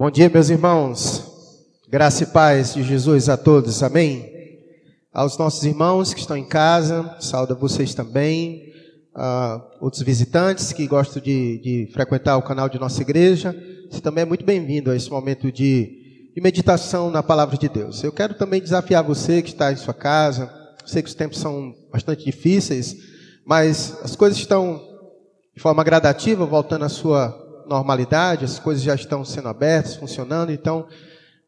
Bom dia, meus irmãos. Graça e paz de Jesus a todos. Amém. Aos nossos irmãos que estão em casa, saúde a vocês também. Uh, outros visitantes que gostam de, de, frequentar o canal de nossa igreja, você também é muito bem-vindo a esse momento de, de meditação na palavra de Deus. Eu quero também desafiar você que está em sua casa. Sei que os tempos são bastante difíceis, mas as coisas estão de forma gradativa voltando à sua normalidade, as coisas já estão sendo abertas, funcionando. Então,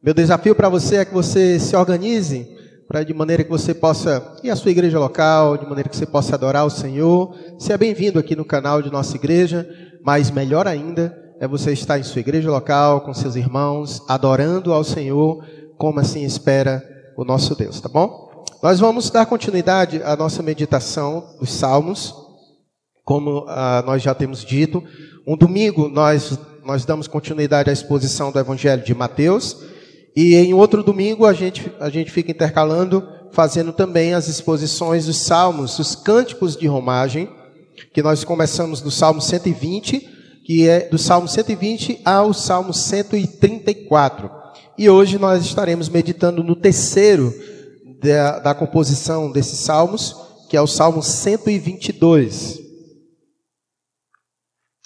meu desafio para você é que você se organize para de maneira que você possa ir à sua igreja local, de maneira que você possa adorar o Senhor. Seja bem-vindo aqui no canal de nossa igreja, mas melhor ainda é você estar em sua igreja local com seus irmãos, adorando ao Senhor, como assim espera o nosso Deus, tá bom? Nós vamos dar continuidade à nossa meditação dos Salmos, como ah, nós já temos dito. Um domingo nós, nós damos continuidade à exposição do Evangelho de Mateus. E em outro domingo a gente, a gente fica intercalando, fazendo também as exposições dos salmos, os cânticos de romagem, que nós começamos do Salmo 120, que é do Salmo 120 ao Salmo 134. E hoje nós estaremos meditando no terceiro da, da composição desses salmos, que é o Salmo 122.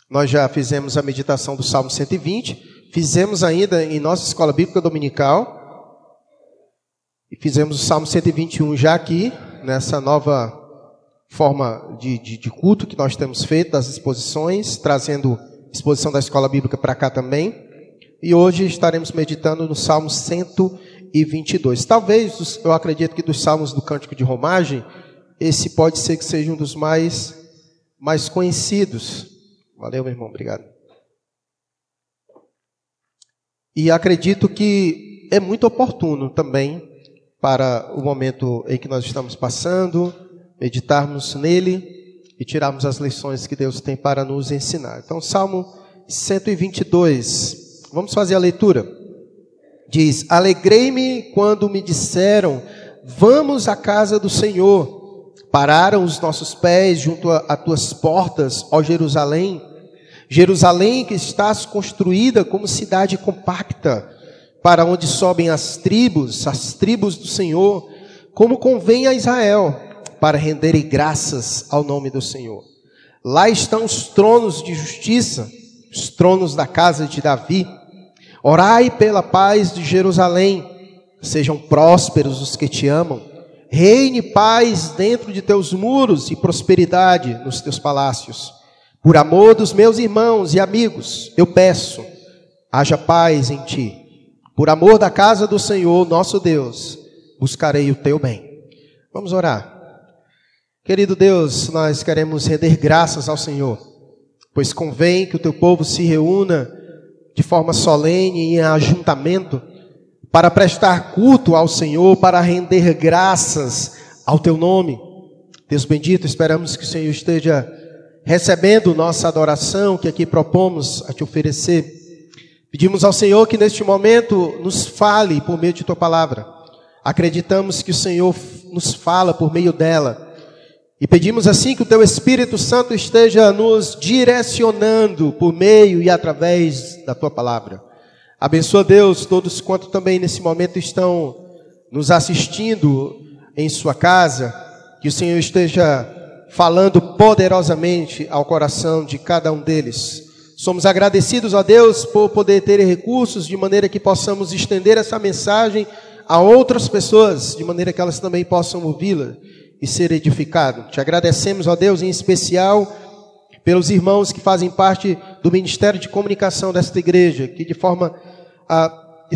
Nós já fizemos a meditação do Salmo 120, fizemos ainda em nossa escola bíblica dominical, e fizemos o Salmo 121 já aqui, nessa nova forma de, de, de culto que nós temos feito, das exposições, trazendo exposição da escola bíblica para cá também. E hoje estaremos meditando no Salmo 122. Talvez, eu acredito que dos salmos do Cântico de Romagem, esse pode ser que seja um dos mais, mais conhecidos. Valeu, meu irmão, obrigado. E acredito que é muito oportuno também para o momento em que nós estamos passando, meditarmos nele e tirarmos as lições que Deus tem para nos ensinar. Então, Salmo 122, vamos fazer a leitura. Diz: Alegrei-me quando me disseram, vamos à casa do Senhor. Pararam os nossos pés junto a, tuas portas, ó Jerusalém. Jerusalém que estás construída como cidade compacta, para onde sobem as tribos, as tribos do Senhor, como convém a Israel, para renderem graças ao nome do Senhor. Lá estão os tronos de justiça, os tronos da casa de Davi. Orai pela paz de Jerusalém, sejam prósperos os que te amam. Reine paz dentro de teus muros e prosperidade nos teus palácios. Por amor dos meus irmãos e amigos, eu peço, haja paz em ti. Por amor da casa do Senhor, nosso Deus, buscarei o teu bem. Vamos orar. Querido Deus, nós queremos render graças ao Senhor, pois convém que o teu povo se reúna de forma solene em ajuntamento para prestar culto ao Senhor, para render graças ao teu nome. Deus bendito, esperamos que o Senhor esteja recebendo nossa adoração que aqui propomos a te oferecer. Pedimos ao Senhor que neste momento nos fale por meio de tua palavra. Acreditamos que o Senhor nos fala por meio dela. E pedimos assim que o teu Espírito Santo esteja nos direcionando por meio e através da tua palavra. Abençoa Deus todos quanto também nesse momento estão nos assistindo em sua casa. Que o Senhor esteja falando poderosamente ao coração de cada um deles. Somos agradecidos a Deus por poder ter recursos de maneira que possamos estender essa mensagem a outras pessoas, de maneira que elas também possam ouvi-la e ser edificadas. Te agradecemos, ó Deus, em especial pelos irmãos que fazem parte do ministério de comunicação desta igreja, que de forma ah,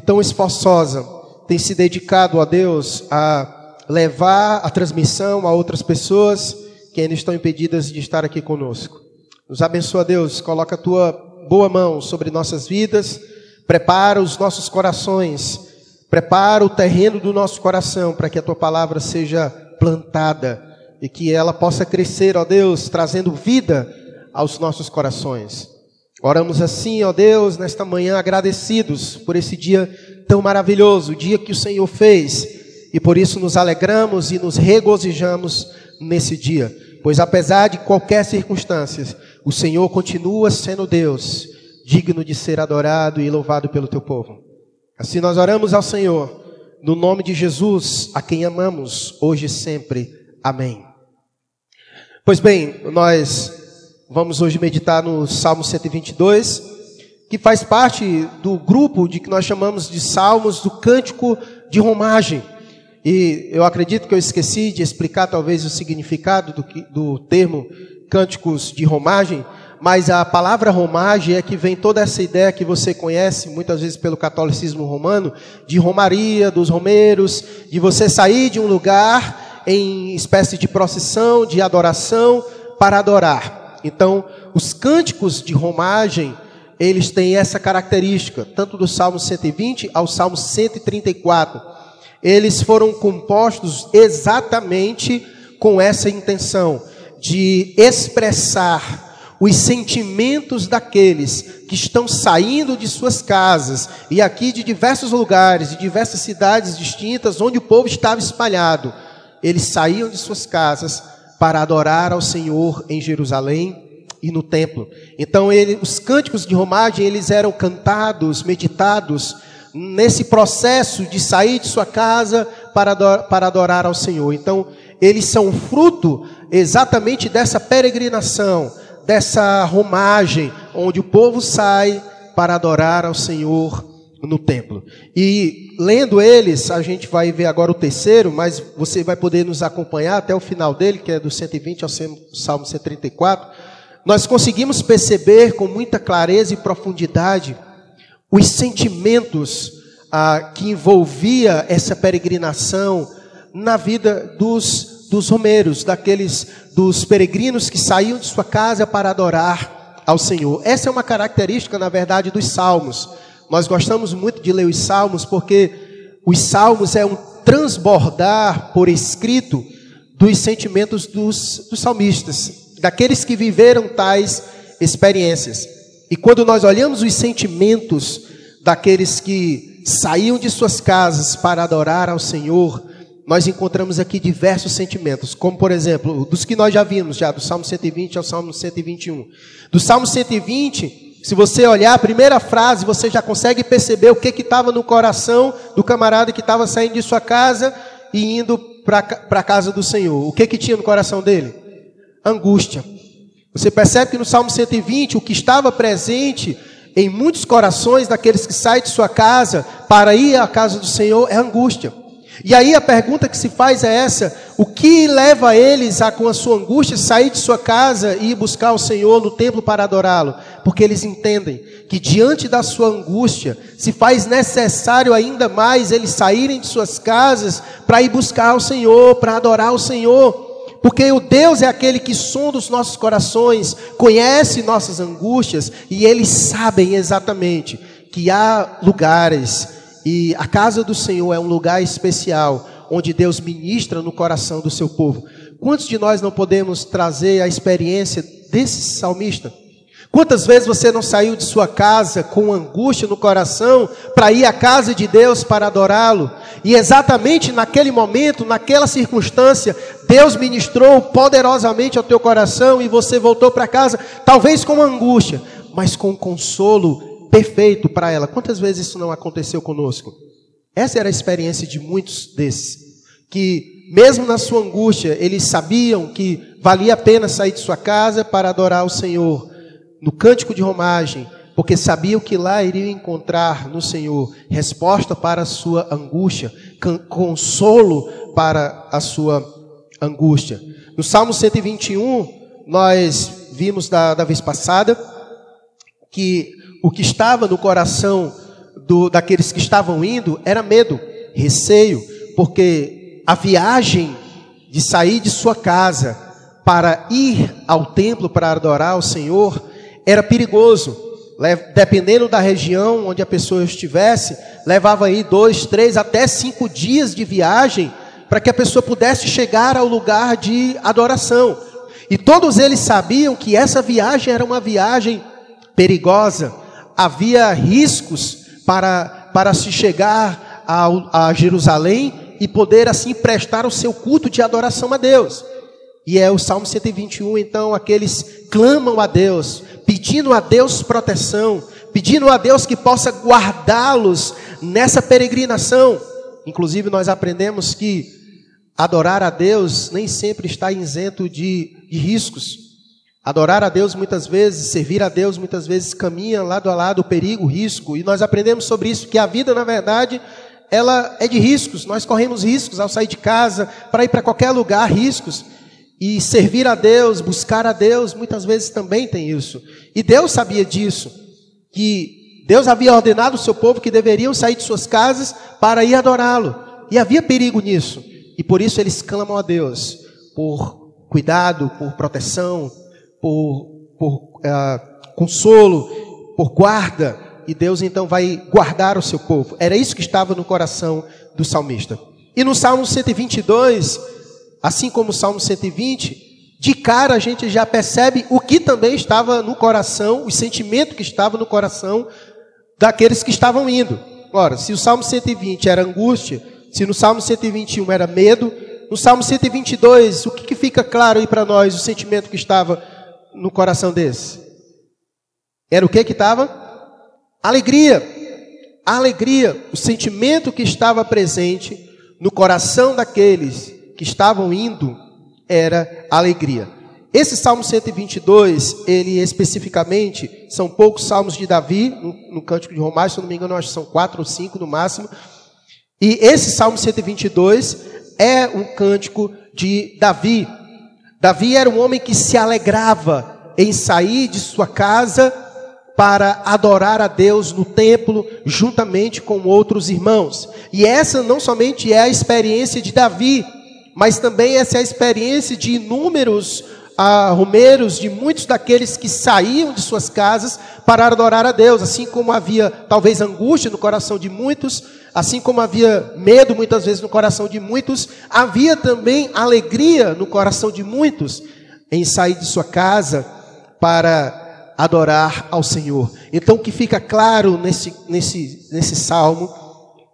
tão esforçosa tem se dedicado, a Deus, a levar a transmissão a outras pessoas que ainda estão impedidas de estar aqui conosco. Nos abençoa, Deus, coloca a tua boa mão sobre nossas vidas, prepara os nossos corações, prepara o terreno do nosso coração para que a tua palavra seja plantada e que ela possa crescer, ó Deus, trazendo vida aos nossos corações. Oramos assim, ó Deus, nesta manhã agradecidos por esse dia tão maravilhoso, o dia que o Senhor fez, e por isso nos alegramos e nos regozijamos nesse dia, pois apesar de qualquer circunstância, o Senhor continua sendo Deus, digno de ser adorado e louvado pelo teu povo. Assim nós oramos ao Senhor, no nome de Jesus, a quem amamos, hoje e sempre. Amém. Pois bem, nós vamos hoje meditar no Salmo 122, que faz parte do grupo de que nós chamamos de Salmos do Cântico de Romagem. E eu acredito que eu esqueci de explicar talvez o significado do, do termo cânticos de romagem, mas a palavra romagem é que vem toda essa ideia que você conhece muitas vezes pelo catolicismo romano, de romaria, dos romeiros, de você sair de um lugar em espécie de procissão, de adoração, para adorar. Então, os cânticos de romagem, eles têm essa característica, tanto do Salmo 120 ao Salmo 134 eles foram compostos exatamente com essa intenção de expressar os sentimentos daqueles que estão saindo de suas casas e aqui de diversos lugares, de diversas cidades distintas onde o povo estava espalhado. Eles saíam de suas casas para adorar ao Senhor em Jerusalém e no templo. Então, ele, os cânticos de romagem, eles eram cantados, meditados nesse processo de sair de sua casa para adorar, para adorar ao Senhor. Então, eles são fruto exatamente dessa peregrinação, dessa romagem, onde o povo sai para adorar ao Senhor no templo. E lendo eles, a gente vai ver agora o terceiro, mas você vai poder nos acompanhar até o final dele, que é do 120 ao Salmo 134. Nós conseguimos perceber com muita clareza e profundidade os sentimentos ah, que envolvia essa peregrinação na vida dos, dos romeiros, daqueles dos peregrinos que saíam de sua casa para adorar ao Senhor. Essa é uma característica, na verdade, dos salmos. Nós gostamos muito de ler os salmos porque os salmos é um transbordar por escrito dos sentimentos dos, dos salmistas, daqueles que viveram tais experiências. E quando nós olhamos os sentimentos daqueles que saíam de suas casas para adorar ao Senhor, nós encontramos aqui diversos sentimentos, como por exemplo, dos que nós já vimos, já do Salmo 120 ao Salmo 121. Do Salmo 120, se você olhar a primeira frase, você já consegue perceber o que estava no coração do camarada que estava saindo de sua casa e indo para a casa do Senhor. O que, que tinha no coração dele? Angústia. Você percebe que no Salmo 120, o que estava presente em muitos corações daqueles que saem de sua casa para ir à casa do Senhor é angústia. E aí a pergunta que se faz é essa: o que leva eles a, com a sua angústia, sair de sua casa e ir buscar o Senhor no templo para adorá-lo? Porque eles entendem que diante da sua angústia se faz necessário ainda mais eles saírem de suas casas para ir buscar o Senhor, para adorar o Senhor. Porque o Deus é aquele que sonda os nossos corações, conhece nossas angústias e eles sabem exatamente que há lugares e a casa do Senhor é um lugar especial onde Deus ministra no coração do seu povo. Quantos de nós não podemos trazer a experiência desse salmista? Quantas vezes você não saiu de sua casa com angústia no coração para ir à casa de Deus para adorá-lo? E exatamente naquele momento, naquela circunstância, Deus ministrou poderosamente ao teu coração e você voltou para casa, talvez com angústia, mas com consolo perfeito para ela. Quantas vezes isso não aconteceu conosco? Essa era a experiência de muitos desses, que mesmo na sua angústia, eles sabiam que valia a pena sair de sua casa para adorar o Senhor no cântico de romagem, porque sabiam que lá iriam encontrar no Senhor resposta para a sua angústia, consolo para a sua angústia. No Salmo 121, nós vimos da, da vez passada que o que estava no coração do, daqueles que estavam indo era medo, receio, porque a viagem de sair de sua casa para ir ao templo para adorar ao Senhor era perigoso. Dependendo da região onde a pessoa estivesse, levava aí dois, três, até cinco dias de viagem para que a pessoa pudesse chegar ao lugar de adoração. E todos eles sabiam que essa viagem era uma viagem perigosa, havia riscos para, para se chegar a, a Jerusalém e poder assim prestar o seu culto de adoração a Deus. E é o Salmo 121, então, aqueles clamam a Deus, pedindo a Deus proteção, pedindo a Deus que possa guardá-los nessa peregrinação. Inclusive, nós aprendemos que adorar a Deus nem sempre está isento de, de riscos. Adorar a Deus muitas vezes, servir a Deus muitas vezes caminha lado a lado perigo, risco. E nós aprendemos sobre isso que a vida, na verdade, ela é de riscos. Nós corremos riscos ao sair de casa, para ir para qualquer lugar, riscos. E servir a Deus, buscar a Deus, muitas vezes também tem isso. E Deus sabia disso, que Deus havia ordenado o seu povo que deveriam sair de suas casas para ir adorá-lo. E havia perigo nisso. E por isso eles clamam a Deus por cuidado, por proteção, por, por uh, consolo, por guarda. E Deus então vai guardar o seu povo. Era isso que estava no coração do salmista. E no Salmo 122, assim como o Salmo 120, de cara a gente já percebe o que também estava no coração, o sentimento que estava no coração daqueles que estavam indo. Ora, se o Salmo 120 era angústia, se no Salmo 121 era medo, no Salmo 122, o que, que fica claro aí para nós, o sentimento que estava no coração desse? Era o que que estava? Alegria. alegria, o sentimento que estava presente no coração daqueles que estavam indo era alegria. Esse Salmo 122, ele especificamente, são poucos salmos de Davi, no, no Cântico de Romanos, se não me engano, acho que são quatro ou cinco no máximo. E esse Salmo 122 é um cântico de Davi. Davi era um homem que se alegrava em sair de sua casa para adorar a Deus no templo, juntamente com outros irmãos. E essa não somente é a experiência de Davi, mas também essa é a experiência de inúmeros ah, romeiros, de muitos daqueles que saíam de suas casas para adorar a Deus, assim como havia talvez angústia no coração de muitos, assim como havia medo muitas vezes no coração de muitos, havia também alegria no coração de muitos em sair de sua casa para adorar ao Senhor. Então, o que fica claro nesse, nesse, nesse salmo,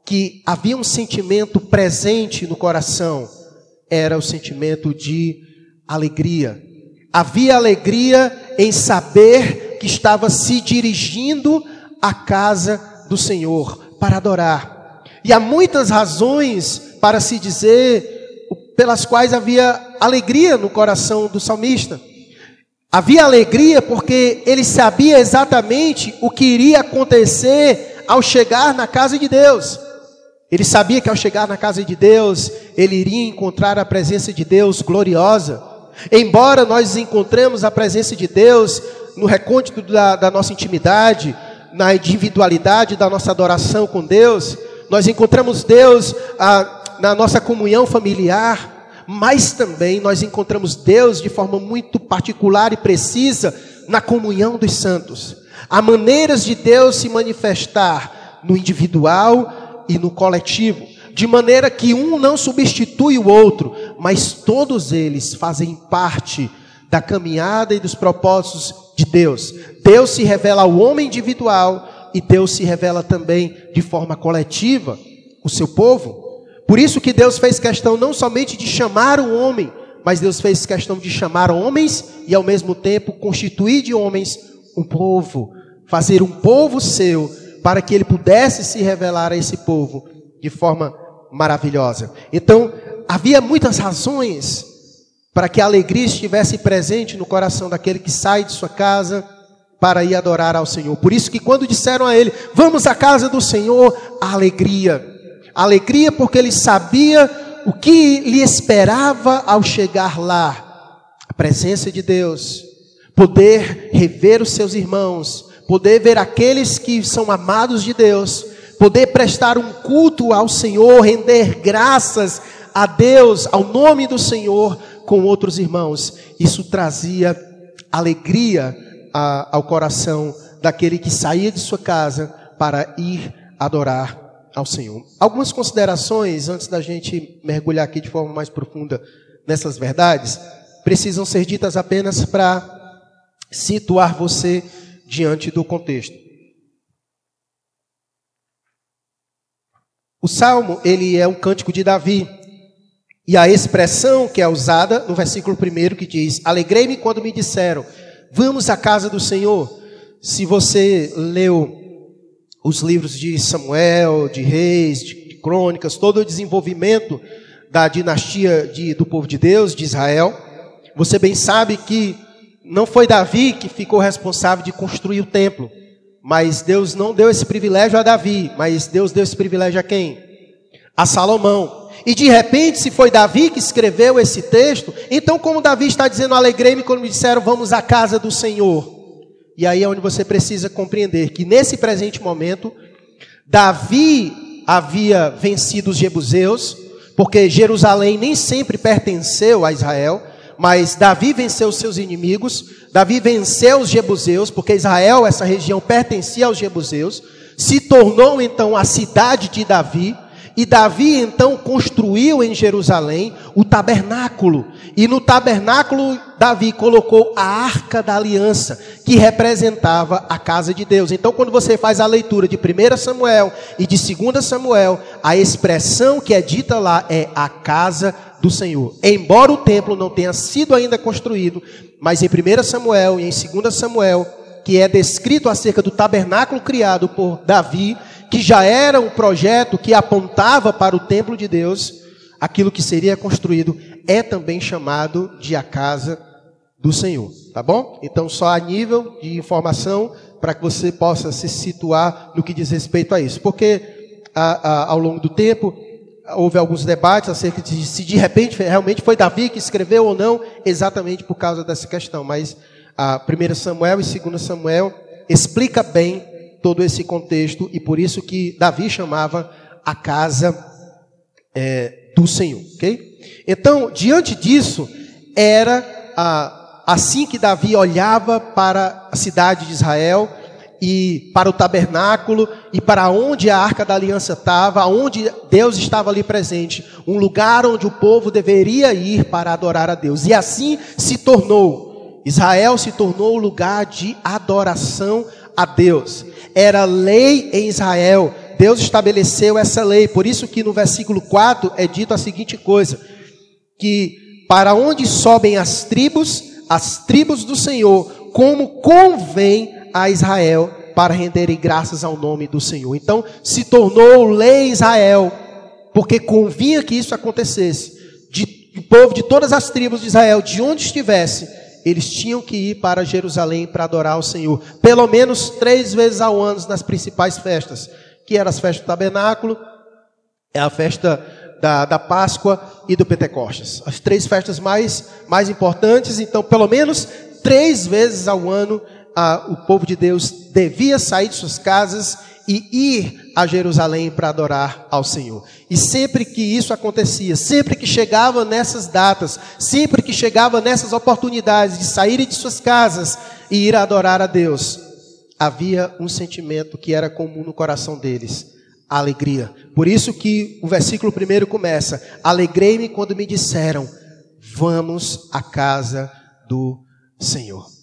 que havia um sentimento presente no coração era o sentimento de alegria. Havia alegria em saber que estava se dirigindo à casa do Senhor para adorar. E há muitas razões para se dizer pelas quais havia alegria no coração do salmista. Havia alegria porque ele sabia exatamente o que iria acontecer ao chegar na casa de Deus. Ele sabia que ao chegar na casa de Deus, ele iria encontrar a presença de Deus gloriosa. Embora nós encontremos a presença de Deus no recôndito da, da nossa intimidade, na individualidade da nossa adoração com Deus, nós encontramos Deus ah, na nossa comunhão familiar, mas também nós encontramos Deus de forma muito particular e precisa na comunhão dos santos. Há maneiras de Deus se manifestar no individual e no coletivo, de maneira que um não substitui o outro, mas todos eles fazem parte da caminhada e dos propósitos de Deus. Deus se revela ao homem individual e Deus se revela também de forma coletiva o seu povo. Por isso que Deus fez questão não somente de chamar o homem, mas Deus fez questão de chamar homens e ao mesmo tempo constituir de homens um povo, fazer um povo seu para que ele pudesse se revelar a esse povo de forma maravilhosa. Então, havia muitas razões para que a alegria estivesse presente no coração daquele que sai de sua casa para ir adorar ao Senhor. Por isso que quando disseram a ele: "Vamos à casa do Senhor", a alegria. A alegria porque ele sabia o que lhe esperava ao chegar lá. A presença de Deus, poder rever os seus irmãos, poder ver aqueles que são amados de Deus, poder prestar um culto ao Senhor, render graças a Deus, ao nome do Senhor, com outros irmãos. Isso trazia alegria a, ao coração daquele que saía de sua casa para ir adorar ao Senhor. Algumas considerações antes da gente mergulhar aqui de forma mais profunda nessas verdades precisam ser ditas apenas para situar você diante do contexto. O salmo, ele é um cântico de Davi. E a expressão que é usada no versículo 1 que diz: Alegrei-me quando me disseram, vamos à casa do Senhor, se você leu os livros de Samuel, de Reis, de Crônicas, todo o desenvolvimento da dinastia de, do povo de Deus, de Israel, você bem sabe que não foi Davi que ficou responsável de construir o templo, mas Deus não deu esse privilégio a Davi, mas Deus deu esse privilégio a quem? A Salomão. E de repente, se foi Davi que escreveu esse texto, então como Davi está dizendo, alegrei-me quando me disseram, vamos à casa do Senhor. E aí é onde você precisa compreender que nesse presente momento, Davi havia vencido os jebuseus, porque Jerusalém nem sempre pertenceu a Israel, mas Davi venceu os seus inimigos, Davi venceu os jebuseus, porque Israel, essa região, pertencia aos jebuseus, se tornou então a cidade de Davi, e Davi então construiu em Jerusalém o tabernáculo. E no tabernáculo, Davi colocou a arca da aliança, que representava a casa de Deus. Então, quando você faz a leitura de 1 Samuel e de 2 Samuel, a expressão que é dita lá é a casa do Senhor. Embora o templo não tenha sido ainda construído, mas em 1 Samuel e em 2 Samuel, que é descrito acerca do tabernáculo criado por Davi, que já era um projeto que apontava para o templo de Deus, aquilo que seria construído é também chamado de a casa do Senhor, tá bom? Então, só a nível de informação para que você possa se situar no que diz respeito a isso, porque a, a, ao longo do tempo houve alguns debates acerca de se de repente realmente foi Davi que escreveu ou não, exatamente por causa dessa questão, mas a 1 Samuel e 2 Samuel explica bem todo esse contexto e por isso que Davi chamava a casa é, do Senhor, ok? Então, diante disso, era assim que Davi olhava para a cidade de Israel e para o tabernáculo e para onde a arca da aliança estava, onde Deus estava ali presente, um lugar onde o povo deveria ir para adorar a Deus. E assim se tornou. Israel se tornou o lugar de adoração a Deus era lei em Israel. Deus estabeleceu essa lei. Por isso que no versículo 4 é dito a seguinte coisa: que para onde sobem as tribos, as tribos do Senhor, como convém a Israel para renderem graças ao nome do Senhor. Então, se tornou lei Israel, porque convinha que isso acontecesse. De, o povo de todas as tribos de Israel, de onde estivesse, eles tinham que ir para Jerusalém para adorar o Senhor, pelo menos três vezes ao ano nas principais festas, que eram as festas do tabernáculo, é a festa da, da Páscoa e do Pentecostes. As três festas mais, mais importantes, então, pelo menos três vezes ao ano, a, o povo de Deus devia sair de suas casas e ir a Jerusalém para adorar ao Senhor. E sempre que isso acontecia, sempre que chegava nessas datas, sempre que chegava nessas oportunidades de saírem de suas casas e ir adorar a Deus, havia um sentimento que era comum no coração deles, a alegria. Por isso que o versículo primeiro começa: Alegrei-me quando me disseram, vamos à casa do Senhor.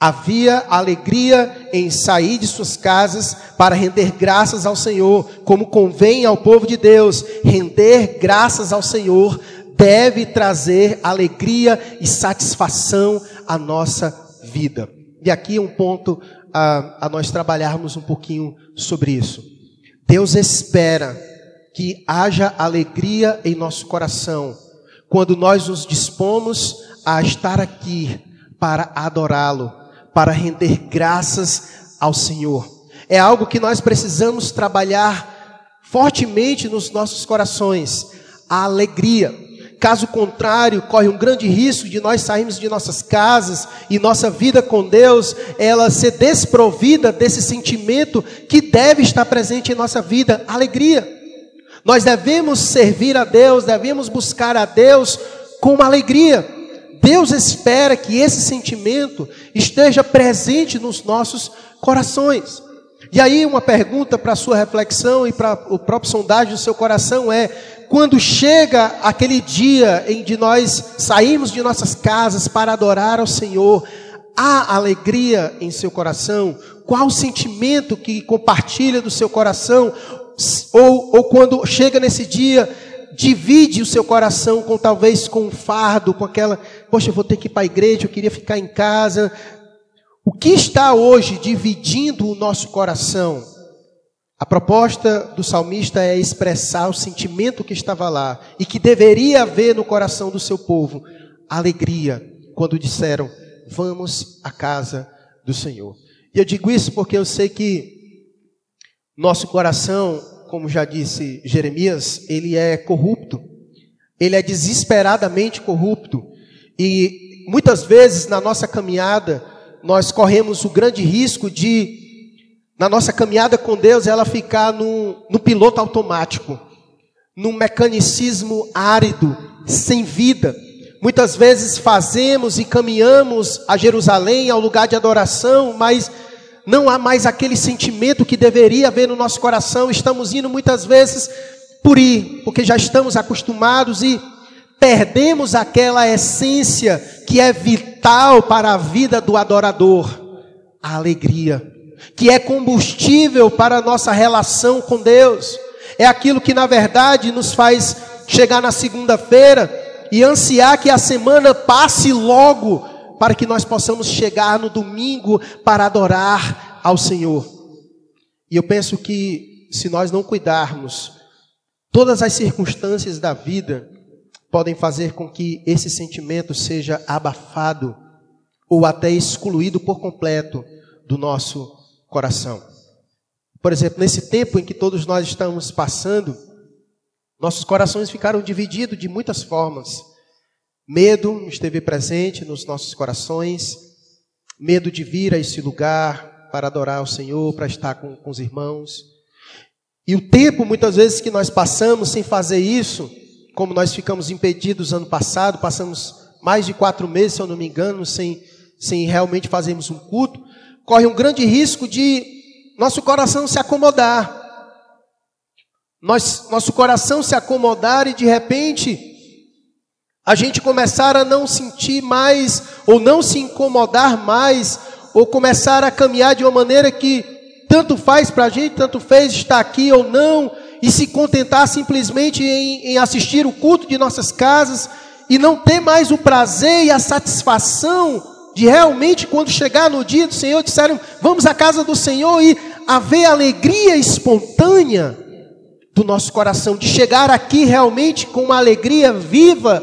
Havia alegria em sair de suas casas para render graças ao Senhor, como convém ao povo de Deus. Render graças ao Senhor deve trazer alegria e satisfação à nossa vida. E aqui um ponto a, a nós trabalharmos um pouquinho sobre isso. Deus espera que haja alegria em nosso coração quando nós nos dispomos a estar aqui para adorá-lo para render graças ao Senhor. É algo que nós precisamos trabalhar fortemente nos nossos corações, a alegria. Caso contrário, corre um grande risco de nós sairmos de nossas casas e nossa vida com Deus, ela ser desprovida desse sentimento que deve estar presente em nossa vida, alegria. Nós devemos servir a Deus, devemos buscar a Deus com alegria. Deus espera que esse sentimento esteja presente nos nossos corações. E aí, uma pergunta para a sua reflexão e para o próprio sondagem do seu coração é: quando chega aquele dia em que nós saímos de nossas casas para adorar ao Senhor, há alegria em seu coração? Qual o sentimento que compartilha do seu coração? Ou, ou quando chega nesse dia, divide o seu coração com talvez com um fardo, com aquela, poxa, eu vou ter que ir para a igreja, eu queria ficar em casa. O que está hoje dividindo o nosso coração? A proposta do salmista é expressar o sentimento que estava lá e que deveria haver no coração do seu povo, alegria, quando disseram: Vamos à casa do Senhor. E eu digo isso porque eu sei que nosso coração, como já disse Jeremias, ele é corrupto, ele é desesperadamente corrupto, e muitas vezes na nossa caminhada, nós corremos o grande risco de, na nossa caminhada com Deus, ela ficar no, no piloto automático, num mecanicismo árido, sem vida. Muitas vezes fazemos e caminhamos a Jerusalém, ao lugar de adoração, mas não há mais aquele sentimento que deveria haver no nosso coração. Estamos indo muitas vezes por ir, porque já estamos acostumados e perdemos aquela essência que é vital para a vida do adorador, a alegria, que é combustível para a nossa relação com Deus. É aquilo que na verdade nos faz chegar na segunda-feira e ansiar que a semana passe logo para que nós possamos chegar no domingo para adorar ao Senhor. E eu penso que se nós não cuidarmos, todas as circunstâncias da vida podem fazer com que esse sentimento seja abafado ou até excluído por completo do nosso coração. Por exemplo, nesse tempo em que todos nós estamos passando, nossos corações ficaram divididos de muitas formas. Medo esteve presente nos nossos corações, medo de vir a esse lugar para adorar o Senhor, para estar com, com os irmãos. E o tempo, muitas vezes, que nós passamos sem fazer isso, como nós ficamos impedidos ano passado, passamos mais de quatro meses, se eu não me engano, sem, sem realmente fazermos um culto, corre um grande risco de nosso coração se acomodar. Nós, nosso coração se acomodar e de repente a gente começar a não sentir mais, ou não se incomodar mais, ou começar a caminhar de uma maneira que tanto faz para a gente, tanto fez estar aqui ou não, e se contentar simplesmente em, em assistir o culto de nossas casas e não ter mais o prazer e a satisfação de realmente, quando chegar no dia do Senhor, disseram: vamos à casa do Senhor e haver alegria espontânea do nosso coração, de chegar aqui realmente com uma alegria viva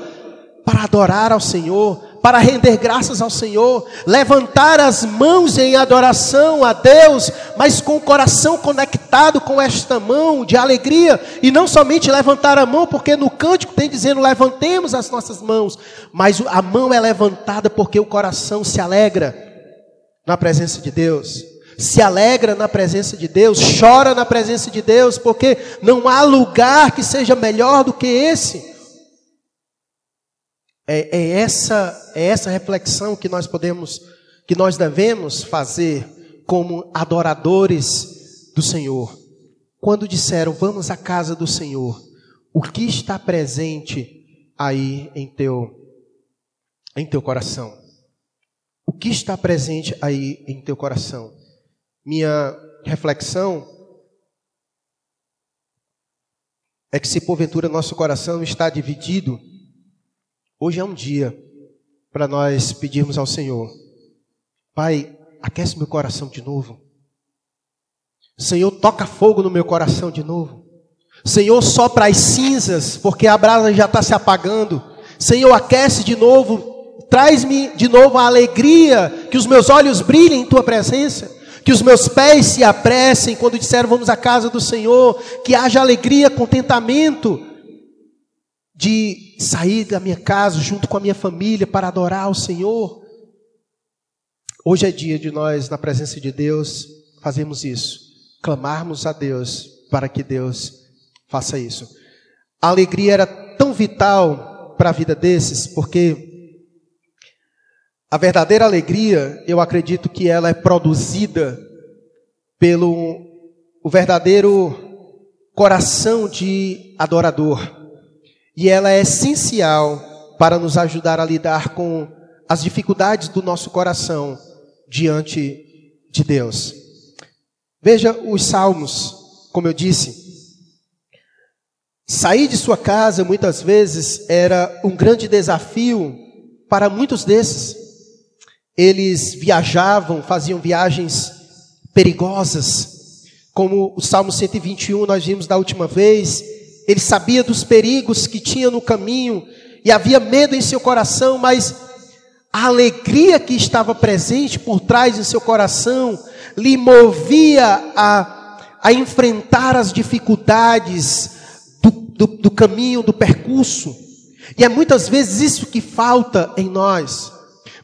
para adorar ao Senhor, para render graças ao Senhor, levantar as mãos em adoração a Deus, mas com o coração conectado com esta mão de alegria, e não somente levantar a mão, porque no cântico tem dizendo levantemos as nossas mãos, mas a mão é levantada porque o coração se alegra na presença de Deus. Se alegra na presença de Deus, chora na presença de Deus, porque não há lugar que seja melhor do que esse. É, é, essa, é essa reflexão que nós podemos, que nós devemos fazer como adoradores do Senhor. Quando disseram, vamos à casa do Senhor, o que está presente aí em teu, em teu coração? O que está presente aí em teu coração? Minha reflexão é que se porventura nosso coração está dividido Hoje é um dia para nós pedirmos ao Senhor: Pai, aquece meu coração de novo. Senhor, toca fogo no meu coração de novo. Senhor, sopra as cinzas, porque a brasa já está se apagando. Senhor, aquece de novo, traz-me de novo a alegria, que os meus olhos brilhem em tua presença, que os meus pés se apressem quando disseram vamos à casa do Senhor, que haja alegria, contentamento de sair da minha casa junto com a minha família para adorar ao Senhor. Hoje é dia de nós, na presença de Deus, fazermos isso, clamarmos a Deus para que Deus faça isso. A alegria era tão vital para a vida desses, porque a verdadeira alegria, eu acredito que ela é produzida pelo o verdadeiro coração de adorador e ela é essencial para nos ajudar a lidar com as dificuldades do nosso coração diante de Deus. Veja os salmos, como eu disse. Sair de sua casa muitas vezes era um grande desafio para muitos desses. eles viajavam, faziam viagens perigosas, como o Salmo 121 nós vimos da última vez, ele sabia dos perigos que tinha no caminho e havia medo em seu coração, mas a alegria que estava presente por trás de seu coração lhe movia a, a enfrentar as dificuldades do, do, do caminho, do percurso. E é muitas vezes isso que falta em nós,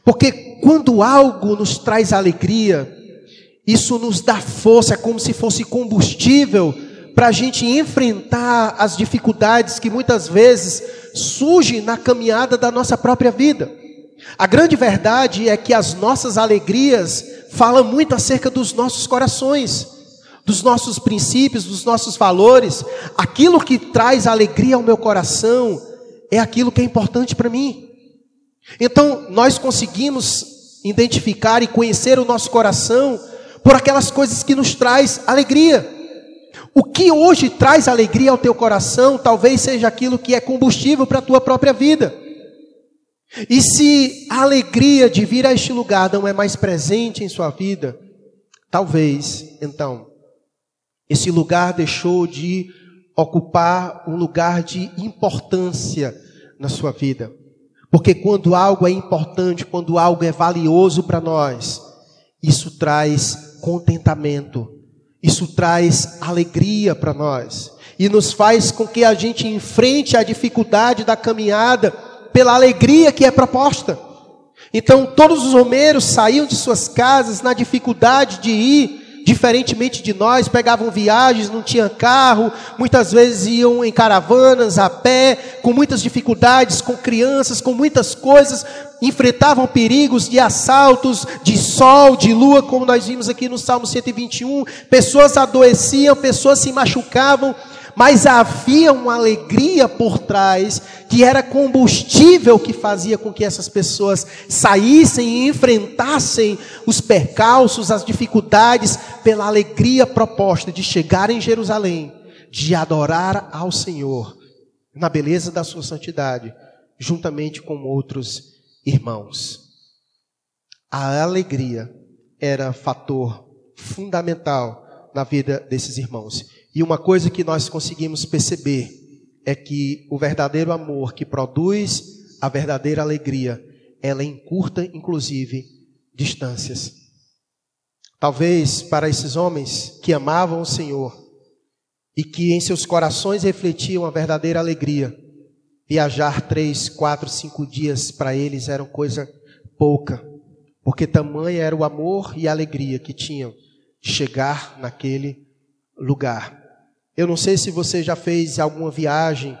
porque quando algo nos traz alegria, isso nos dá força, é como se fosse combustível para a gente enfrentar as dificuldades que muitas vezes surgem na caminhada da nossa própria vida. A grande verdade é que as nossas alegrias falam muito acerca dos nossos corações, dos nossos princípios, dos nossos valores. Aquilo que traz alegria ao meu coração é aquilo que é importante para mim. Então, nós conseguimos identificar e conhecer o nosso coração por aquelas coisas que nos traz alegria. O que hoje traz alegria ao teu coração, talvez seja aquilo que é combustível para a tua própria vida. E se a alegria de vir a este lugar não é mais presente em sua vida, talvez, então, esse lugar deixou de ocupar um lugar de importância na sua vida. Porque quando algo é importante, quando algo é valioso para nós, isso traz contentamento. Isso traz alegria para nós e nos faz com que a gente enfrente a dificuldade da caminhada pela alegria que é proposta. Então, todos os romeiros saíam de suas casas na dificuldade de ir diferentemente de nós, pegavam viagens, não tinham carro, muitas vezes iam em caravanas, a pé, com muitas dificuldades, com crianças, com muitas coisas, enfrentavam perigos de assaltos, de sol, de lua, como nós vimos aqui no Salmo 121. Pessoas adoeciam, pessoas se machucavam, mas havia uma alegria por trás, que era combustível que fazia com que essas pessoas saíssem e enfrentassem os percalços, as dificuldades, pela alegria proposta de chegar em Jerusalém, de adorar ao Senhor, na beleza da sua santidade, juntamente com outros irmãos. A alegria era fator fundamental na vida desses irmãos. E uma coisa que nós conseguimos perceber é que o verdadeiro amor que produz a verdadeira alegria, ela encurta, inclusive, distâncias. Talvez para esses homens que amavam o Senhor e que em seus corações refletiam a verdadeira alegria, viajar três, quatro, cinco dias para eles era coisa pouca, porque tamanha era o amor e a alegria que tinham de chegar naquele lugar. Eu não sei se você já fez alguma viagem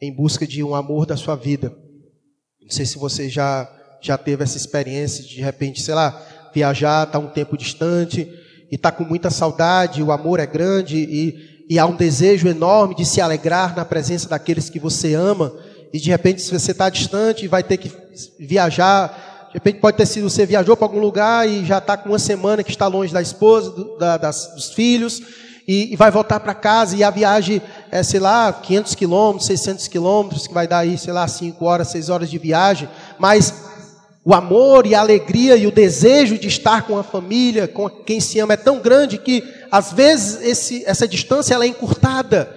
em busca de um amor da sua vida. Não sei se você já, já teve essa experiência de, de repente, sei lá, viajar, está um tempo distante e está com muita saudade, o amor é grande e, e há um desejo enorme de se alegrar na presença daqueles que você ama. E de repente, se você está distante, vai ter que viajar. De repente, pode ter sido você viajou para algum lugar e já está com uma semana que está longe da esposa, do, da, das, dos filhos e, e vai voltar para casa e a viagem é, sei lá, 500 quilômetros, 600 quilômetros, que vai dar aí, sei lá, 5 horas, 6 horas de viagem, mas o amor e a alegria e o desejo de estar com a família, com quem se ama, é tão grande que às vezes esse, essa distância ela é encurtada,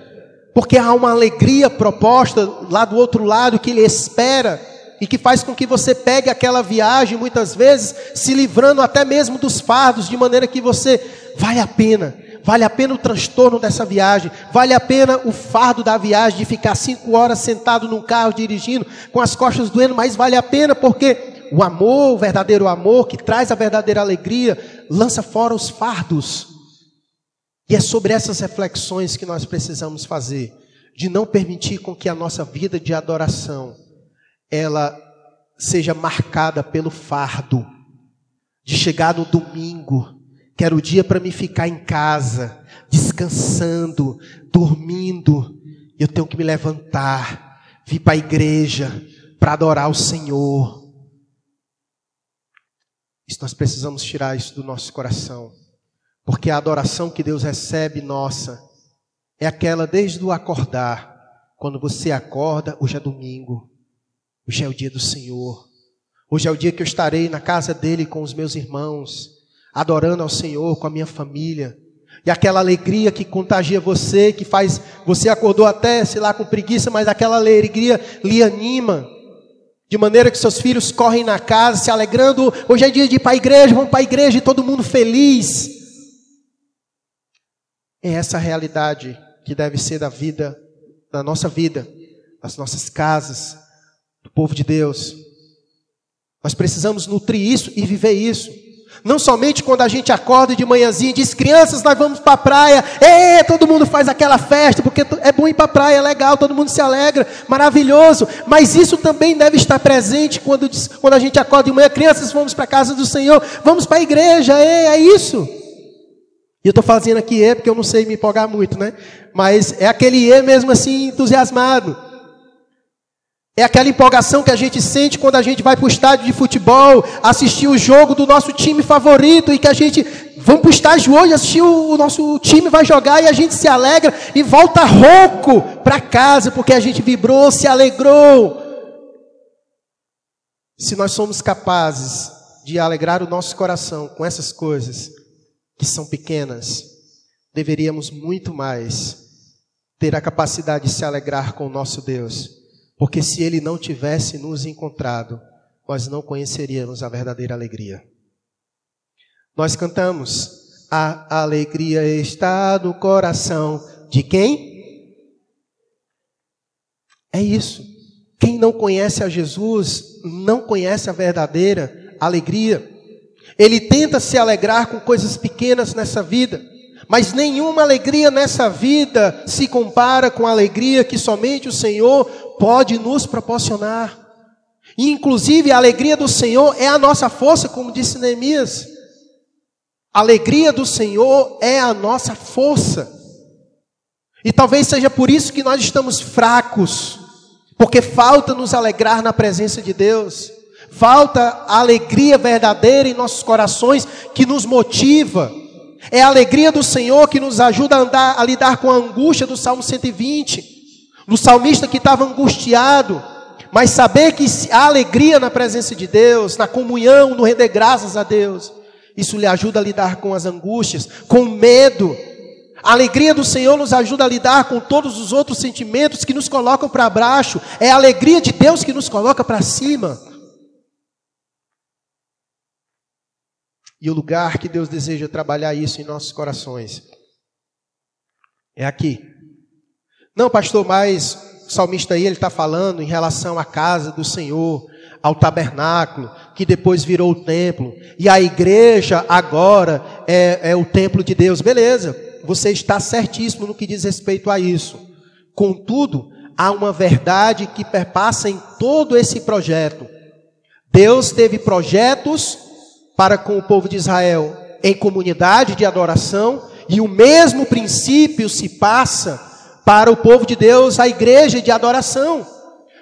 porque há uma alegria proposta lá do outro lado que ele espera e que faz com que você pegue aquela viagem muitas vezes se livrando até mesmo dos fardos, de maneira que você vale a pena vale a pena o transtorno dessa viagem, vale a pena o fardo da viagem de ficar cinco horas sentado num carro dirigindo, com as costas doendo, mas vale a pena porque o amor, o verdadeiro amor, que traz a verdadeira alegria, lança fora os fardos. E é sobre essas reflexões que nós precisamos fazer, de não permitir com que a nossa vida de adoração ela seja marcada pelo fardo, de chegar no domingo Quero o dia para me ficar em casa, descansando, dormindo. Eu tenho que me levantar, vir para a igreja para adorar o Senhor. Isso nós precisamos tirar isso do nosso coração. Porque a adoração que Deus recebe nossa é aquela desde o acordar. Quando você acorda, hoje é domingo. Hoje é o dia do Senhor. Hoje é o dia que eu estarei na casa dele com os meus irmãos, adorando ao Senhor com a minha família. E aquela alegria que contagia você, que faz você acordou até, sei lá, com preguiça, mas aquela alegria lhe anima. De maneira que seus filhos correm na casa se alegrando. Hoje é dia de ir para a igreja, vamos para a igreja e todo mundo feliz. É essa realidade que deve ser da vida, da nossa vida, das nossas casas, do povo de Deus. Nós precisamos nutrir isso e viver isso. Não somente quando a gente acorda de manhãzinha e diz, crianças, nós vamos para a praia, é, todo mundo faz aquela festa, porque é bom ir para a praia, é legal, todo mundo se alegra, maravilhoso. Mas isso também deve estar presente quando, quando a gente acorda de manhã, crianças, vamos para a casa do Senhor, vamos para a igreja, é, é isso. E eu estou fazendo aqui é porque eu não sei me empolgar muito, né? Mas é aquele é mesmo assim entusiasmado. É aquela empolgação que a gente sente quando a gente vai para o estádio de futebol, assistir o jogo do nosso time favorito e que a gente vamos para o estádio hoje assistir o, o nosso time vai jogar e a gente se alegra e volta rouco para casa porque a gente vibrou, se alegrou. Se nós somos capazes de alegrar o nosso coração com essas coisas que são pequenas, deveríamos muito mais ter a capacidade de se alegrar com o nosso Deus porque se ele não tivesse nos encontrado, nós não conheceríamos a verdadeira alegria. Nós cantamos: A alegria está no coração de quem? É isso. Quem não conhece a Jesus não conhece a verdadeira alegria. Ele tenta se alegrar com coisas pequenas nessa vida, mas nenhuma alegria nessa vida se compara com a alegria que somente o Senhor pode nos proporcionar. E, inclusive, a alegria do Senhor é a nossa força, como disse Neemias. A alegria do Senhor é a nossa força. E talvez seja por isso que nós estamos fracos, porque falta nos alegrar na presença de Deus. Falta a alegria verdadeira em nossos corações que nos motiva. É a alegria do Senhor que nos ajuda a, andar, a lidar com a angústia do Salmo 120 do salmista que estava angustiado, mas saber que há alegria na presença de Deus, na comunhão, no render graças a Deus, isso lhe ajuda a lidar com as angústias, com medo. A alegria do Senhor nos ajuda a lidar com todos os outros sentimentos que nos colocam para baixo. É a alegria de Deus que nos coloca para cima. E o lugar que Deus deseja trabalhar isso em nossos corações é aqui, não, pastor, mas o salmista aí ele está falando em relação à casa do Senhor, ao tabernáculo, que depois virou o templo, e a igreja agora é, é o templo de Deus. Beleza, você está certíssimo no que diz respeito a isso. Contudo, há uma verdade que perpassa em todo esse projeto. Deus teve projetos para com o povo de Israel em comunidade de adoração, e o mesmo princípio se passa para o povo de Deus a igreja de adoração.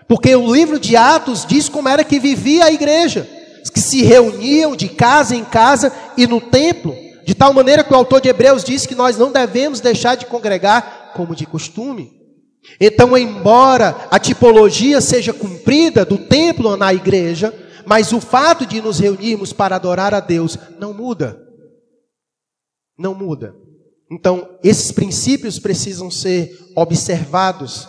Porque o livro de Atos diz como era que vivia a igreja, que se reuniam de casa em casa e no templo, de tal maneira que o autor de Hebreus diz que nós não devemos deixar de congregar como de costume. Então, embora a tipologia seja cumprida do templo na igreja, mas o fato de nos reunirmos para adorar a Deus não muda. Não muda. Então, esses princípios precisam ser observados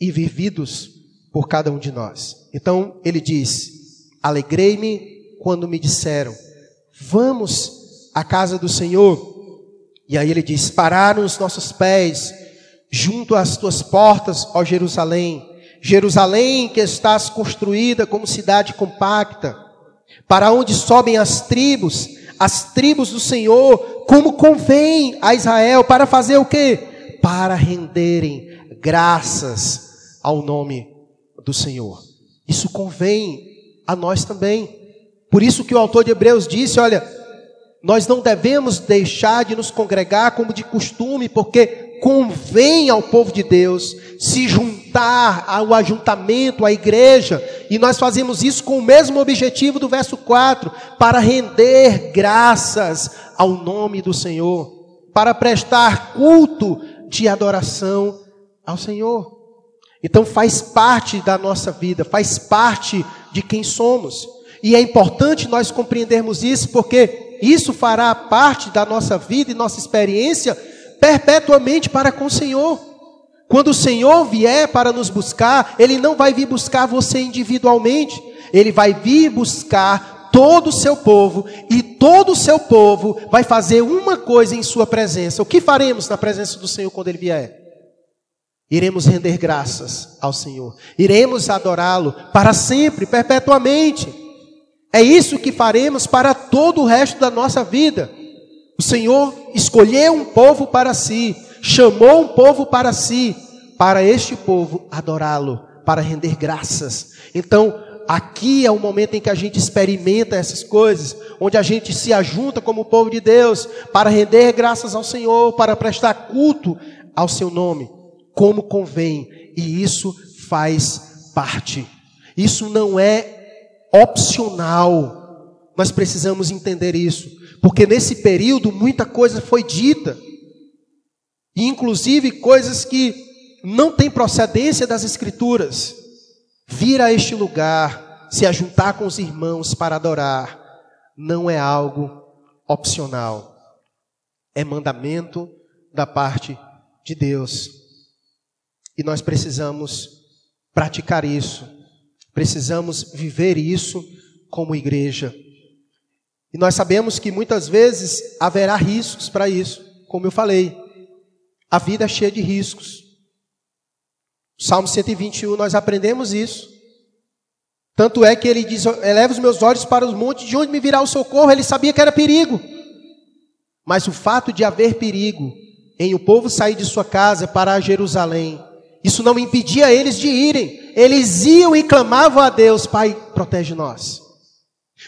e vividos por cada um de nós. Então, ele diz: Alegrei-me quando me disseram, vamos à casa do Senhor. E aí ele diz: Pararam os nossos pés junto às tuas portas, ó Jerusalém. Jerusalém que estás construída como cidade compacta, para onde sobem as tribos, as tribos do Senhor como convém a Israel, para fazer o quê? Para renderem graças ao nome do Senhor. Isso convém a nós também. Por isso que o autor de Hebreus disse: olha, nós não devemos deixar de nos congregar como de costume, porque convém ao povo de Deus se juntar ao ajuntamento, à igreja, e nós fazemos isso com o mesmo objetivo do verso 4, para render graças ao nome do Senhor, para prestar culto de adoração ao Senhor. Então faz parte da nossa vida, faz parte de quem somos. E é importante nós compreendermos isso, porque isso fará parte da nossa vida e nossa experiência perpetuamente para com o Senhor. Quando o Senhor vier para nos buscar, Ele não vai vir buscar você individualmente, Ele vai vir buscar todo o seu povo, e todo o seu povo vai fazer uma coisa em Sua presença. O que faremos na presença do Senhor quando Ele vier? Iremos render graças ao Senhor, iremos adorá-lo para sempre, perpetuamente. É isso que faremos para todo o resto da nossa vida. O Senhor escolheu um povo para si, chamou um povo para si, para este povo adorá-lo, para render graças. Então, aqui é o momento em que a gente experimenta essas coisas, onde a gente se ajunta como povo de Deus para render graças ao Senhor, para prestar culto ao seu nome, como convém, e isso faz parte. Isso não é opcional. Nós precisamos entender isso, porque nesse período muita coisa foi dita, e inclusive coisas que não têm procedência das Escrituras. Vir a este lugar, se ajuntar com os irmãos para adorar, não é algo opcional, é mandamento da parte de Deus. E nós precisamos praticar isso, precisamos viver isso como igreja. E nós sabemos que muitas vezes haverá riscos para isso, como eu falei. A vida é cheia de riscos. Salmo 121, nós aprendemos isso. Tanto é que ele diz: Eleva os meus olhos para os montes, de onde me virá o socorro? Ele sabia que era perigo. Mas o fato de haver perigo em o povo sair de sua casa para Jerusalém, isso não impedia eles de irem. Eles iam e clamavam a Deus: Pai, protege nós.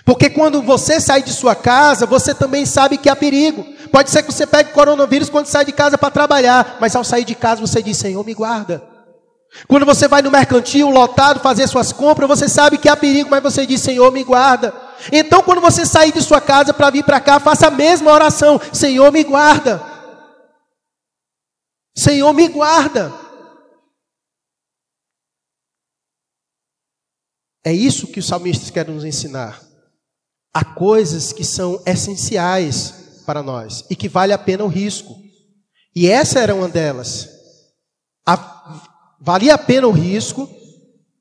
Porque quando você sai de sua casa, você também sabe que há perigo. Pode ser que você pegue coronavírus quando sai de casa para trabalhar, mas ao sair de casa você diz: Senhor, me guarda. Quando você vai no mercantil lotado fazer suas compras, você sabe que há perigo, mas você diz: Senhor, me guarda. Então, quando você sair de sua casa para vir para cá, faça a mesma oração: Senhor, me guarda. Senhor, me guarda. É isso que os salmistas querem nos ensinar. Há coisas que são essenciais para nós e que vale a pena o risco. E essa era uma delas. A, valia a pena o risco,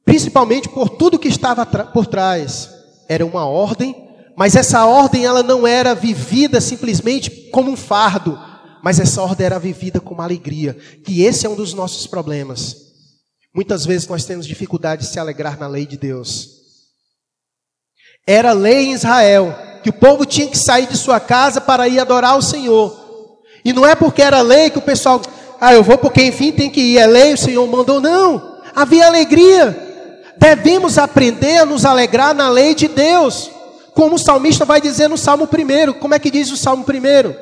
principalmente por tudo que estava por trás. Era uma ordem, mas essa ordem ela não era vivida simplesmente como um fardo, mas essa ordem era vivida com uma alegria. Que esse é um dos nossos problemas. Muitas vezes nós temos dificuldade de se alegrar na lei de Deus. Era lei em Israel que o povo tinha que sair de sua casa para ir adorar o Senhor. E não é porque era lei que o pessoal, ah, eu vou porque enfim tem que ir, é lei, o Senhor mandou. Não, havia alegria. Devemos aprender a nos alegrar na lei de Deus. Como o salmista vai dizer no Salmo 1. Como é que diz o Salmo 1?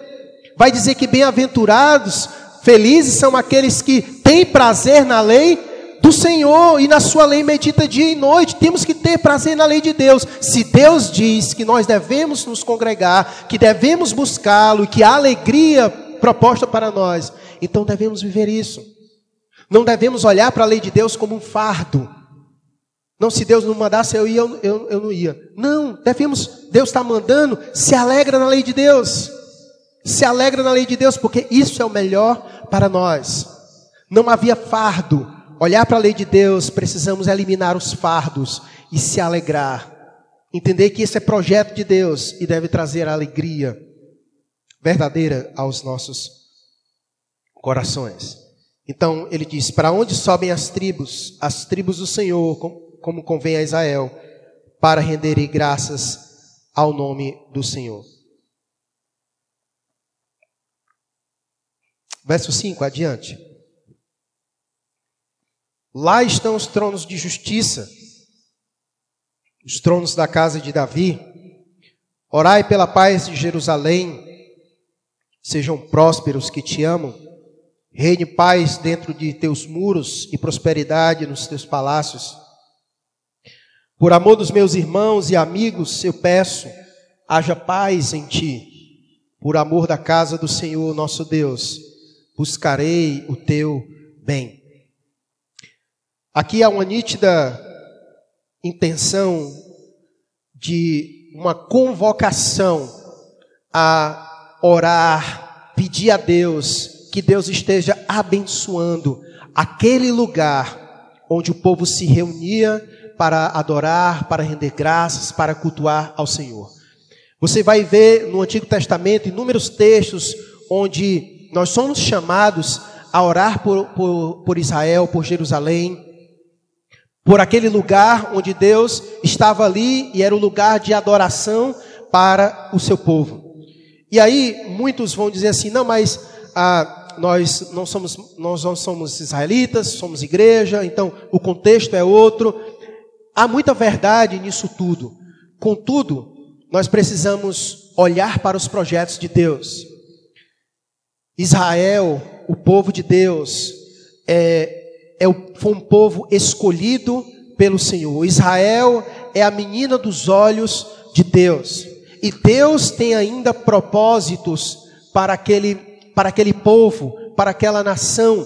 Vai dizer que bem-aventurados, felizes são aqueles que têm prazer na lei do Senhor e na sua lei medita dia e noite. Temos que ter prazer na lei de Deus. Se Deus diz que nós devemos nos congregar, que devemos buscá-lo e que há alegria proposta para nós, então devemos viver isso. Não devemos olhar para a lei de Deus como um fardo. Não, se Deus não mandasse, eu ia, eu, eu não ia. Não, devemos, Deus está mandando, se alegra na lei de Deus. Se alegra na lei de Deus, porque isso é o melhor para nós. Não havia fardo, olhar para a lei de Deus, precisamos eliminar os fardos e se alegrar. Entender que esse é projeto de Deus e deve trazer alegria verdadeira aos nossos corações. Então ele diz: Para onde sobem as tribos? As tribos do Senhor, como convém a Israel, para renderem graças ao nome do Senhor. Verso 5, adiante. Lá estão os tronos de justiça, os tronos da casa de Davi. Orai pela paz de Jerusalém. Sejam prósperos que te amam. Reine paz dentro de teus muros e prosperidade nos teus palácios. Por amor dos meus irmãos e amigos, eu peço, haja paz em ti. Por amor da casa do Senhor nosso Deus, buscarei o teu bem. Aqui há uma nítida intenção de uma convocação a orar, pedir a Deus que Deus esteja abençoando aquele lugar onde o povo se reunia para adorar, para render graças, para cultuar ao Senhor. Você vai ver no Antigo Testamento inúmeros textos onde nós somos chamados a orar por, por, por Israel, por Jerusalém, por aquele lugar onde Deus estava ali e era o lugar de adoração para o seu povo. E aí muitos vão dizer assim, não, mas ah, nós não somos nós não somos israelitas, somos igreja, então o contexto é outro. Há muita verdade nisso tudo. Contudo, nós precisamos olhar para os projetos de Deus. Israel, o povo de Deus, é, é, foi um povo escolhido pelo Senhor. Israel é a menina dos olhos de Deus. E Deus tem ainda propósitos para aquele, para aquele povo, para aquela nação.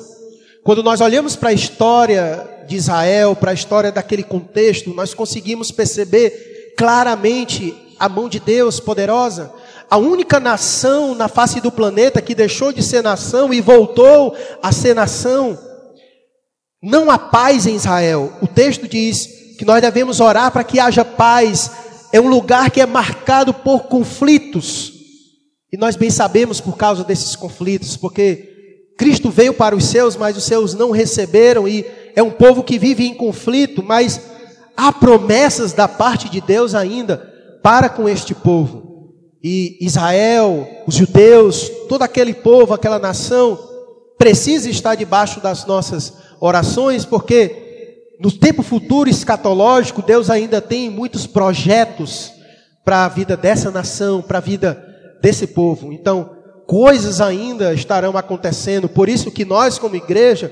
Quando nós olhamos para a história de Israel, para a história daquele contexto, nós conseguimos perceber claramente a mão de Deus poderosa. A única nação na face do planeta que deixou de ser nação e voltou a ser nação. Não há paz em Israel. O texto diz que nós devemos orar para que haja paz. É um lugar que é marcado por conflitos. E nós bem sabemos por causa desses conflitos, porque Cristo veio para os seus, mas os seus não receberam, e é um povo que vive em conflito, mas há promessas da parte de Deus ainda para com este povo. E Israel, os judeus, todo aquele povo, aquela nação, precisa estar debaixo das nossas orações, porque no tempo futuro escatológico, Deus ainda tem muitos projetos para a vida dessa nação, para a vida desse povo. Então, coisas ainda estarão acontecendo, por isso que nós, como igreja,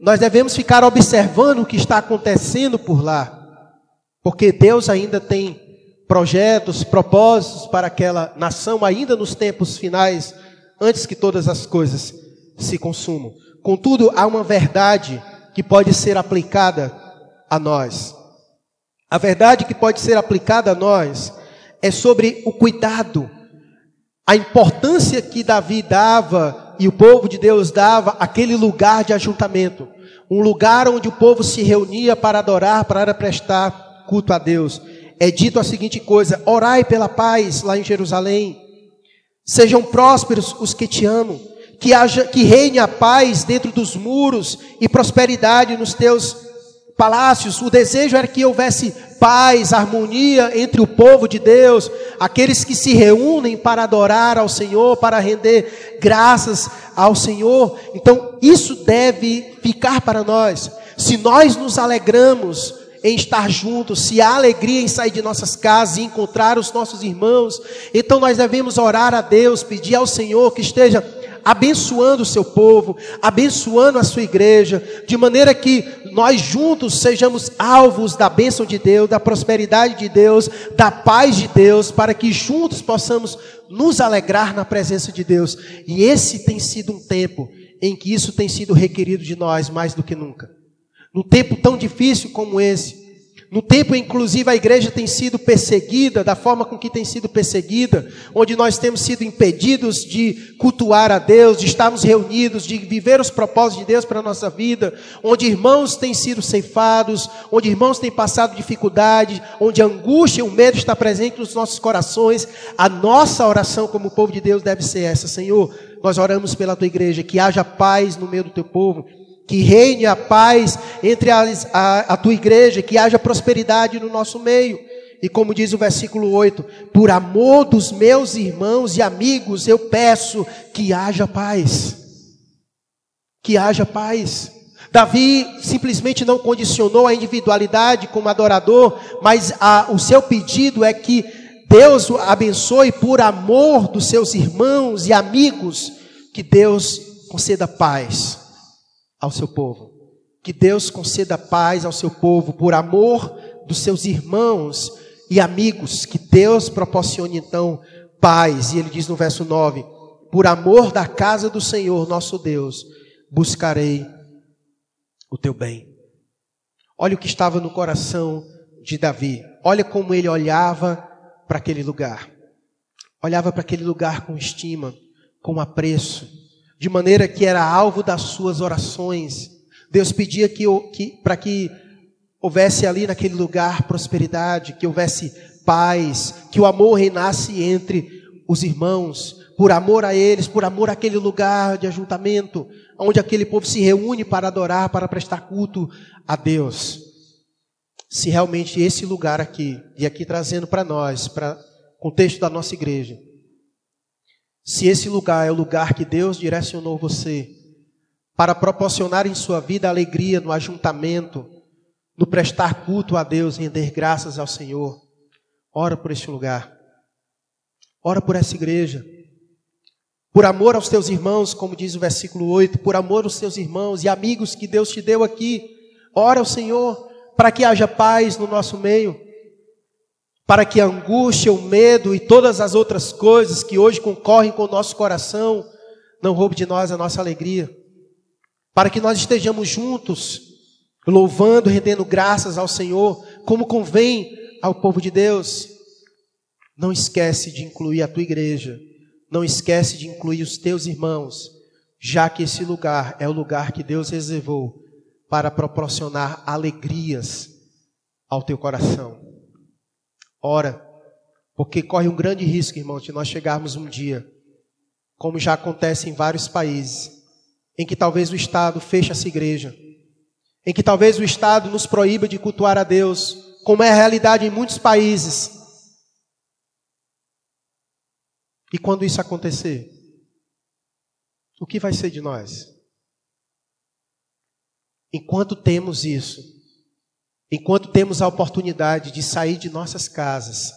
nós devemos ficar observando o que está acontecendo por lá, porque Deus ainda tem projetos, propósitos para aquela nação, ainda nos tempos finais, antes que todas as coisas se consumam. Contudo, há uma verdade que pode ser aplicada a nós. A verdade que pode ser aplicada a nós é sobre o cuidado, a importância que Davi dava e o povo de Deus dava àquele lugar de ajuntamento, um lugar onde o povo se reunia para adorar, para prestar culto a Deus é dito a seguinte coisa: orai pela paz lá em Jerusalém. Sejam prósperos os que te amam, que haja que reine a paz dentro dos muros e prosperidade nos teus palácios. O desejo era que houvesse paz, harmonia entre o povo de Deus, aqueles que se reúnem para adorar ao Senhor, para render graças ao Senhor. Então, isso deve ficar para nós. Se nós nos alegramos em estar juntos, se há alegria em sair de nossas casas e encontrar os nossos irmãos, então nós devemos orar a Deus, pedir ao Senhor que esteja abençoando o seu povo, abençoando a sua igreja, de maneira que nós juntos sejamos alvos da bênção de Deus, da prosperidade de Deus, da paz de Deus, para que juntos possamos nos alegrar na presença de Deus. E esse tem sido um tempo em que isso tem sido requerido de nós mais do que nunca. Num tempo tão difícil como esse, no tempo, inclusive, a igreja tem sido perseguida, da forma com que tem sido perseguida, onde nós temos sido impedidos de cultuar a Deus, de estarmos reunidos, de viver os propósitos de Deus para a nossa vida, onde irmãos têm sido ceifados, onde irmãos têm passado dificuldade, onde a angústia e o medo está presente nos nossos corações, a nossa oração como povo de Deus deve ser essa: Senhor, nós oramos pela tua igreja, que haja paz no meio do teu povo, que reine a paz entre a, a, a, tua igreja, que haja prosperidade no nosso meio. E como diz o versículo 8: por amor dos meus irmãos e amigos, eu peço que haja paz. Que haja paz. Davi simplesmente não condicionou a individualidade como adorador, mas a, o seu pedido é que Deus o abençoe por amor dos seus irmãos e amigos, que Deus conceda paz ao seu povo. Que Deus conceda paz ao seu povo por amor dos seus irmãos e amigos. Que Deus proporcione então paz. E ele diz no verso 9: Por amor da casa do Senhor nosso Deus, buscarei o teu bem. Olha o que estava no coração de Davi. Olha como ele olhava para aquele lugar. Olhava para aquele lugar com estima, com apreço, de maneira que era alvo das suas orações. Deus pedia que, que para que houvesse ali naquele lugar prosperidade, que houvesse paz, que o amor reinasse entre os irmãos, por amor a eles, por amor àquele lugar de ajuntamento, onde aquele povo se reúne para adorar, para prestar culto a Deus. Se realmente esse lugar aqui, e aqui trazendo para nós, para o contexto da nossa igreja, se esse lugar é o lugar que Deus direcionou você para proporcionar em sua vida alegria no ajuntamento, no prestar culto a Deus, render graças ao Senhor, ora por este lugar. Ora por essa igreja. Por amor aos teus irmãos, como diz o versículo 8, por amor aos teus irmãos e amigos que Deus te deu aqui. Ora ao Senhor para que haja paz no nosso meio para que a angústia, o medo e todas as outras coisas que hoje concorrem com o nosso coração não roube de nós a nossa alegria, para que nós estejamos juntos, louvando, rendendo graças ao Senhor, como convém ao povo de Deus. Não esquece de incluir a tua igreja, não esquece de incluir os teus irmãos, já que esse lugar é o lugar que Deus reservou para proporcionar alegrias ao teu coração. Ora, porque corre um grande risco, irmão, de nós chegarmos um dia, como já acontece em vários países, em que talvez o Estado feche essa igreja, em que talvez o Estado nos proíba de cultuar a Deus, como é a realidade em muitos países. E quando isso acontecer, o que vai ser de nós? Enquanto temos isso, enquanto temos a oportunidade de sair de nossas casas,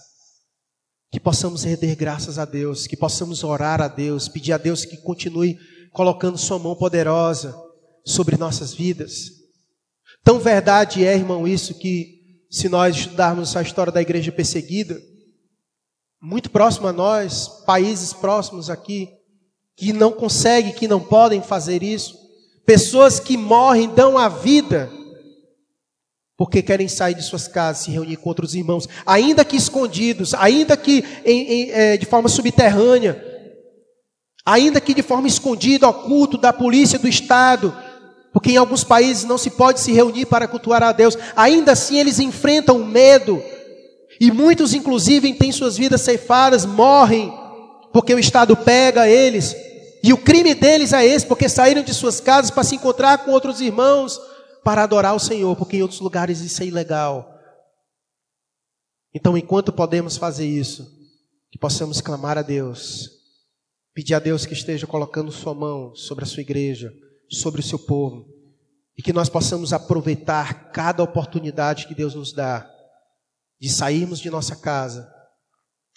que possamos render graças a Deus, que possamos orar a Deus, pedir a Deus que continue colocando Sua mão poderosa sobre nossas vidas. Tão verdade é, irmão, isso que, se nós estudarmos a história da igreja perseguida, muito próximo a nós, países próximos aqui, que não conseguem, que não podem fazer isso, pessoas que morrem, dão a vida porque querem sair de suas casas, se reunir com outros irmãos, ainda que escondidos, ainda que em, em, é, de forma subterrânea, ainda que de forma escondida, oculto da polícia do Estado, porque em alguns países não se pode se reunir para cultuar a Deus, ainda assim eles enfrentam medo, e muitos, inclusive, têm suas vidas ceifadas, morrem, porque o Estado pega eles, e o crime deles é esse, porque saíram de suas casas para se encontrar com outros irmãos para adorar o Senhor, porque em outros lugares isso é ilegal. Então, enquanto podemos fazer isso, que possamos clamar a Deus, pedir a Deus que esteja colocando Sua mão sobre a Sua igreja, sobre o seu povo, e que nós possamos aproveitar cada oportunidade que Deus nos dá de sairmos de nossa casa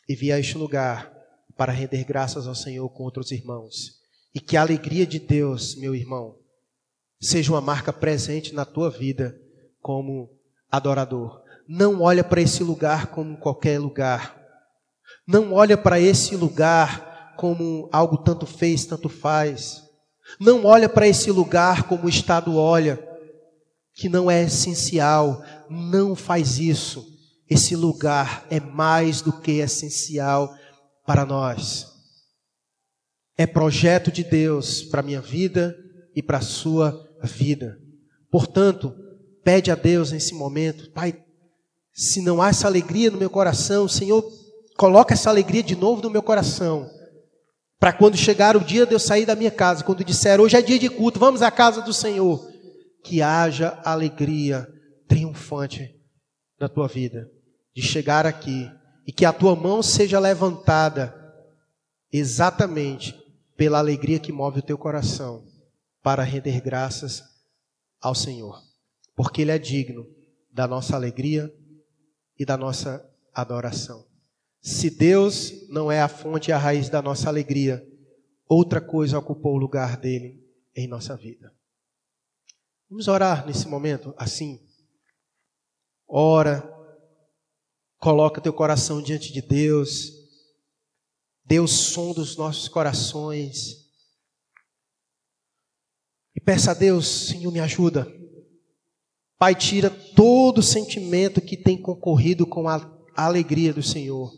e vir a este lugar para render graças ao Senhor com outros irmãos. E que a alegria de Deus, meu irmão, seja uma marca presente na tua vida como adorador. Não olha para esse lugar como qualquer lugar. Não olha para esse lugar como algo tanto fez, tanto faz. Não olha para esse lugar como o Estado olha, que não é essencial. Não faz isso. Esse lugar é mais do que essencial para nós. É projeto de Deus para a minha vida e para a sua vida. Portanto, pede a Deus nesse momento, Pai, se não há essa alegria no meu coração, Senhor, coloca essa alegria de novo no meu coração. Para quando chegar o dia de eu sair da minha casa, quando disser hoje é dia de culto, vamos à casa do Senhor, que haja alegria triunfante na tua vida, de chegar aqui e que a tua mão seja levantada exatamente pela alegria que move o teu coração para render graças ao Senhor, porque Ele é digno da nossa alegria e da nossa adoração. Se Deus não é a fonte e a raiz da nossa alegria, outra coisa ocupou o lugar dele em nossa vida. Vamos orar nesse momento assim. Ora, coloca teu coração diante de Deus. Deus som dos nossos corações. E peça a Deus, Senhor, me ajuda. Pai, tira todo sentimento que tem concorrido com a alegria do Senhor.